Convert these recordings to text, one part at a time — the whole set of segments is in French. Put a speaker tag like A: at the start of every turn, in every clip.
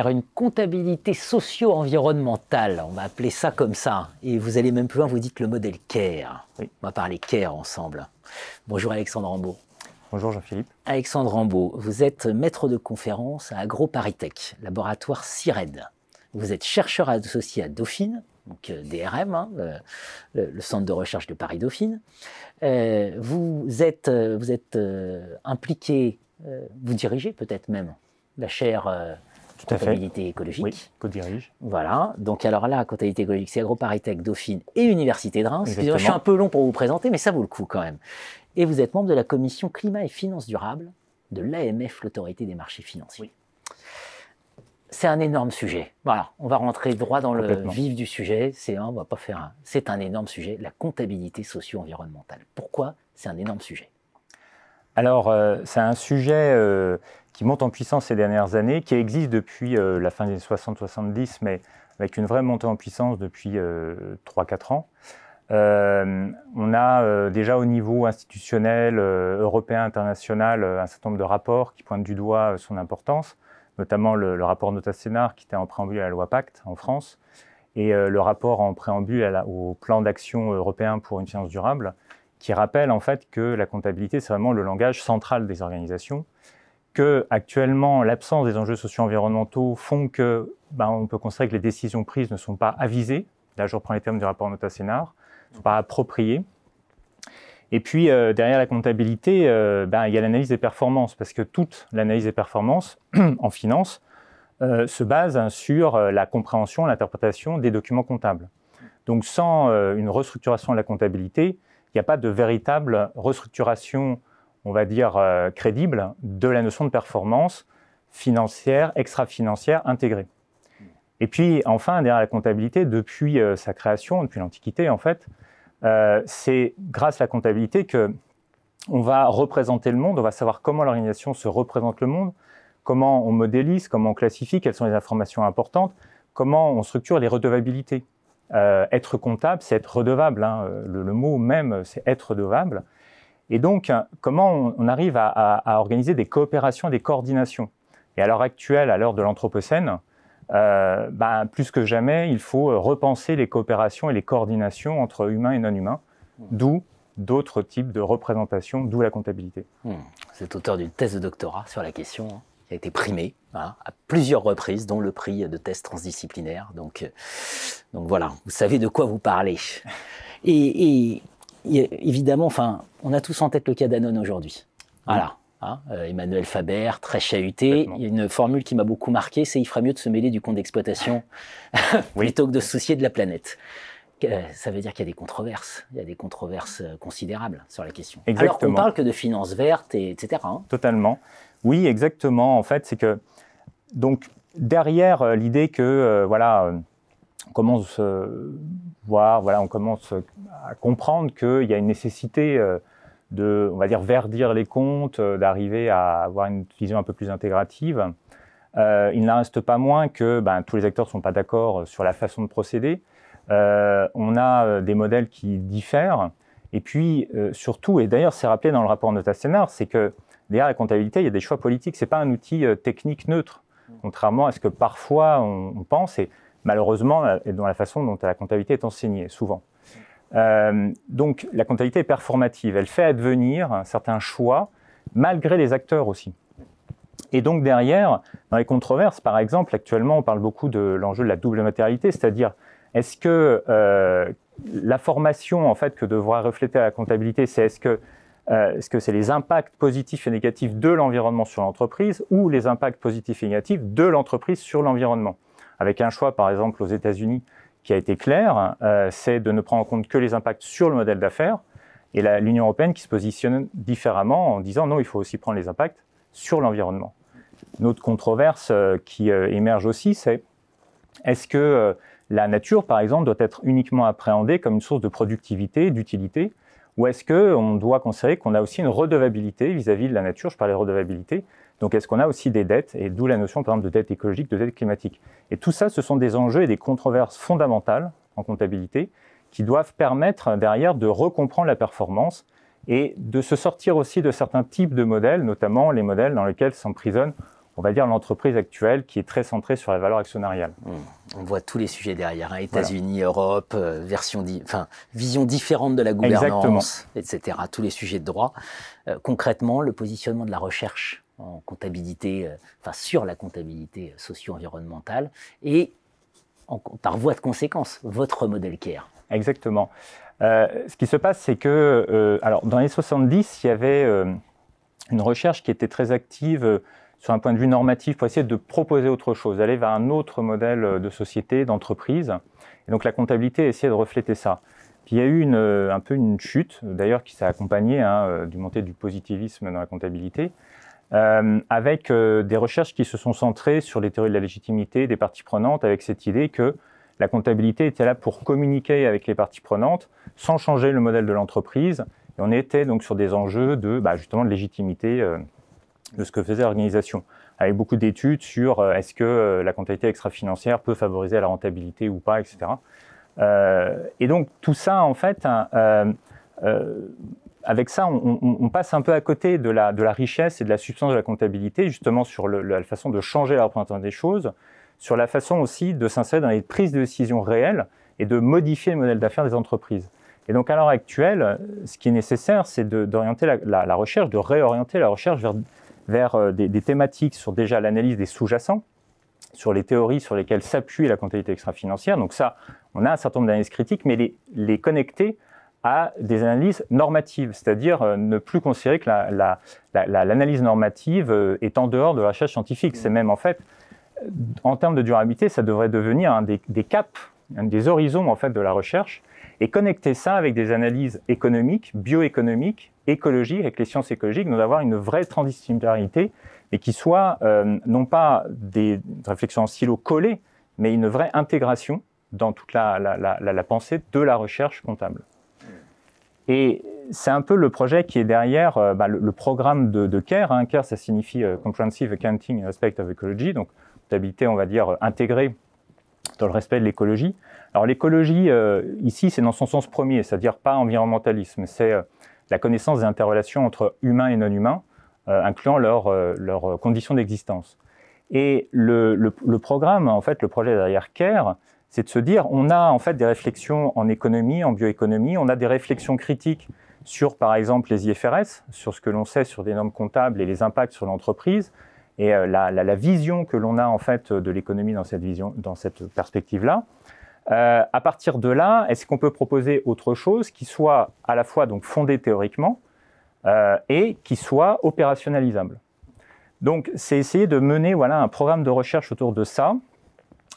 A: vers une comptabilité socio-environnementale, on va appeler ça comme ça. Et vous allez même plus loin, vous dites le modèle CARE. On va parler CARE ensemble. Bonjour Alexandre Rambaud.
B: Bonjour Jean-Philippe.
A: Alexandre Rambaud, vous êtes maître de conférence à AgroParisTech, laboratoire CIRED. Vous êtes chercheur associé à Dauphine, donc euh, DRM, hein, le, centre de recherche de Paris-Dauphine. Euh, vous êtes, euh, vous êtes impliqué, vous dirigez peut-être même la chaire comptabilité écologique.
B: Oui, co-dirige.
A: Voilà. Donc alors là, comptabilité écologique, c'est AgroParisTech, Dauphine et Université de Reims. Je suis un peu long pour vous présenter, mais ça vaut le coup quand même. Et vous êtes membre de la commission climat et finances durables de l'AMF, l'autorité des marchés financiers. C'est un énorme sujet. Voilà, on va rentrer droit dans le vif du sujet. C'est on va pas faire un. C'est un énorme sujet, la comptabilité socio-environnementale. Pourquoi c'est un énorme sujet?
B: Alors, euh, c'est un sujet euh, qui monte en puissance ces dernières années, qui existe depuis euh, la fin des 60-70, mais avec une vraie montée en puissance depuis 3-4 ans. on a déjà au niveau institutionnel, européen, international, un certain nombre de rapports qui pointent du doigt son importance notamment le, rapport Nota Sénard qui était en préambule à la loi Pacte en France, et le rapport en préambule au plan d'action européen pour une finance durable, qui rappelle en fait que la comptabilité, c'est vraiment le langage central des organisations, que actuellement l'absence des enjeux socio-environnementaux font que ben, on peut considérer que les décisions prises ne sont pas avisées. Là, je reprends les termes du rapport Nota Sénard, ne sont pas appropriées. Et puis, euh, derrière la comptabilité, euh, ben, il y a l'analyse des performances, parce que toute l'analyse des performances en finance euh, se base sur la compréhension, l'interprétation des documents comptables. Donc, sans une restructuration de la comptabilité, il n'y a pas de véritable restructuration, on va dire, crédible de la notion de performance financière, extra-financière intégrée. Et puis, enfin, derrière la comptabilité, depuis sa création, depuis l'Antiquité, en fait, euh, c'est grâce à la comptabilité que on va représenter le monde, on va savoir comment l'organisation se représente le monde, comment on modélise, comment on classifie, quelles sont les informations importantes, comment on structure les redevabilités. Euh, être comptable, c'est être redevable. Hein. Le, mot même, c'est être redevable. Et donc, comment on, arrive à, à, organiser des coopérations, des coordinations? Et à l'heure actuelle, à l'heure de l'Anthropocène, euh, ben, plus que jamais, il faut euh, repenser les coopérations et les coordinations entre humains et non humains, mmh. d'où d'autres types de représentations, d'où la comptabilité.
A: Mmh. C'est auteur d'une thèse de doctorat sur la question, hein, qui a été primée hein, à plusieurs reprises, dont le prix de thèse transdisciplinaire. Donc, euh, donc voilà, vous savez de quoi vous parlez. Et, évidemment, enfin, on a tous en tête le cas Danone aujourd'hui. Voilà. Hein, euh, Emmanuel Faber, très chahuté. Il y a une formule qui m'a beaucoup marqué, c'est il ferait mieux de se mêler du compte d'exploitation plutôt que de se soucier de la planète. Euh, ça veut dire qu'il y a des controverses, il y a des controverses euh, considérables sur la question.
B: Exactement.
A: Alors qu'on parle que de finances vertes, et, etc. Hein.
B: Totalement. Oui, exactement. En fait, c'est que donc derrière l'idée que voilà, on commence à voir, voilà, on commence à comprendre qu'il y a une nécessité de, on va dire, verdir les comptes, euh, d'arriver à avoir une vision un peu plus intégrative. Euh, il n'en reste pas moins que ben, tous les acteurs ne sont pas d'accord sur la façon de procéder. Euh, on a des modèles qui diffèrent. Et puis, surtout, et d'ailleurs, c'est rappelé dans le rapport Nota Sénard, c'est que derrière la comptabilité, il y a des choix politiques. Ce n'est pas un outil technique neutre, contrairement à ce que parfois on, pense, et malheureusement, dans la façon dont la comptabilité est enseignée, souvent. Euh, donc la comptabilité est performative, elle fait advenir un certain choix malgré les acteurs aussi. Et donc derrière, dans les controverses, par exemple, actuellement on parle beaucoup de l'enjeu de la double matérialité, c'est-à-dire est-ce que euh, la formation en fait que devra refléter la comptabilité, c'est est-ce que euh, que c'est les impacts positifs et négatifs de l'environnement sur l'entreprise ou les impacts positifs et négatifs de l'entreprise sur l'environnement? Avec un choix, par exemple, aux États-Unis, qui a été clair, euh, c'est de ne prendre en compte que les impacts sur le modèle d'affaires, et l'Union européenne qui se positionne différemment en disant non, il faut aussi prendre les impacts sur l'environnement. Une autre controverse qui émerge aussi, c'est est-ce que la nature, par exemple, doit être uniquement appréhendée comme une source de productivité, d'utilité, ou est-ce qu'on doit considérer qu'on a aussi une redevabilité vis-à-vis -vis de la nature? Je parlais de redevabilité, donc, est-ce qu'on a aussi des dettes? Et d'où la notion, par exemple, de dette écologique, de dette climatique. Et tout ça, ce sont des enjeux et des controverses fondamentales en comptabilité qui doivent permettre derrière de recomprendre la performance et de se sortir aussi de certains types de modèles, notamment les modèles dans lesquels s'emprisonnent on va dire, l'entreprise actuelle qui est très centrée sur la valeur actionnariale. Mmh.
A: On voit tous les sujets derrière, hein. États-Unis, Europe, euh, version enfin, vision différente de la gouvernance, etc. Tous les sujets de droit. Euh, concrètement, le positionnement de la recherche en comptabilité, euh, enfin sur la comptabilité socio-environnementale et par voie de conséquence, votre modèle CARE.
B: Exactement. ce qui se passe, c'est que, alors, dans les 70, il y avait une recherche qui était très active sur un point de vue normatif pour essayer de proposer autre chose, aller vers un autre modèle de société, d'entreprise. Et donc la comptabilité essayait de refléter ça. Puis il y a eu euh, un peu une chute, d'ailleurs, qui s'est accompagnée hein, euh, du montée du positivisme dans la comptabilité, euh, avec des recherches qui se sont centrées sur les théories de la légitimité des parties prenantes, avec cette idée que la comptabilité était là pour communiquer avec les parties prenantes sans changer le modèle de l'entreprise. Et on était donc sur des enjeux de bah, justement de légitimité de ce que faisait l'organisation, avec beaucoup d'études sur euh, est-ce que euh, la comptabilité extra-financière peut favoriser la rentabilité ou pas, etc. Euh, et donc tout ça, en fait, hein, avec ça, on, passe un peu à côté de la, de la, richesse et de la substance de la comptabilité, justement sur la façon de changer la représentation des choses, sur la façon aussi de s'insérer dans les prises de décision réelles et de modifier le modèle d'affaires des entreprises. Et donc à l'heure actuelle, ce qui est nécessaire, c'est d'orienter la, la, recherche, de réorienter la recherche vers vers euh, des, thématiques sur déjà l'analyse des sous-jacents, sur les théories sur lesquelles s'appuie la comptabilité extra-financière. Donc ça, on a un certain nombre d'analyses critiques, mais les, connecter à des analyses normatives, c'est-à-dire euh, ne plus considérer que l'analyse normative euh, est en dehors de la recherche scientifique. C'est même en fait, en termes de durabilité, ça devrait devenir un des, des caps, un des horizons en fait de la recherche, et connecter ça avec des analyses économiques, bioéconomiques, écologiques, avec les sciences écologiques, nous avoir une vraie transdisciplinarité et qui soit euh, non pas des réflexions en silo collées, mais une vraie intégration dans toute la, pensée de la recherche comptable. Et c'est un peu le projet qui est derrière euh, bah, le, programme de, CARE. Hein. CARE, ça signifie euh, Comprehensive Accounting Aspect of Ecology, donc comptabilité, on va dire, intégrée dans le respect de l'écologie. Alors l'écologie, euh, ici, c'est dans son sens premier, c'est-à-dire pas environnementalisme, c'est euh, la connaissance des interrelations entre humains et non-humains, euh, incluant leurs conditions d'existence. Et le, le, programme, en fait, le projet derrière CARE, c'est de se dire, on a en fait des réflexions en économie, en bioéconomie, on a des réflexions critiques sur, par exemple, les IFRS, sur ce que l'on sait sur des normes comptables et les impacts sur l'entreprise, et la, la, vision que l'on a en fait de l'économie dans cette perspective-là. Euh, à partir de là, est-ce qu'on peut proposer autre chose qui soit à la fois donc fondé théoriquement euh, et qui soit opérationnalisable? Donc, c'est essayer de mener voilà un programme de recherche autour de ça,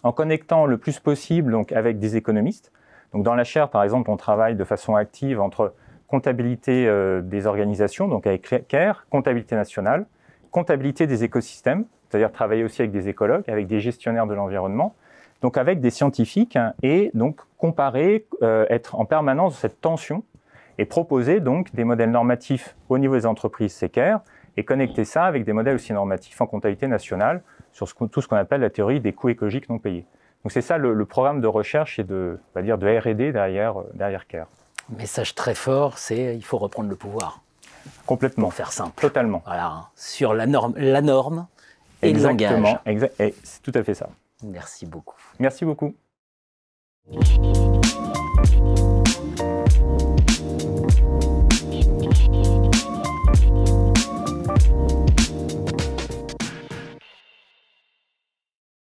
B: en connectant le plus possible donc avec des économistes. Donc, dans la chaire, par exemple, on travaille de façon active entre comptabilité euh, des organisations, donc avec CARE, comptabilité nationale, comptabilité des écosystèmes, c'est-à-dire travailler aussi avec des écologues, avec des gestionnaires de l'environnement, donc avec des scientifiques, hein, et donc comparer, euh, être en permanence dans cette tension, et proposer donc des modèles normatifs au niveau des entreprises sécaires, et connecter ça avec des modèles aussi normatifs en comptabilité nationale sur tout ce qu'on appelle la théorie des coûts écologiques non payés. Donc c'est ça le, programme de recherche et de, de R&D derrière, euh, derrière CARE.
A: Message très fort, c'est il faut reprendre le pouvoir.
B: Complètement.
A: Pour faire simple.
B: Totalement.
A: Voilà, hein. sur la norme, la norme et
B: Exactement. le langage. c'est tout à fait ça.
A: Merci beaucoup.
B: Merci beaucoup.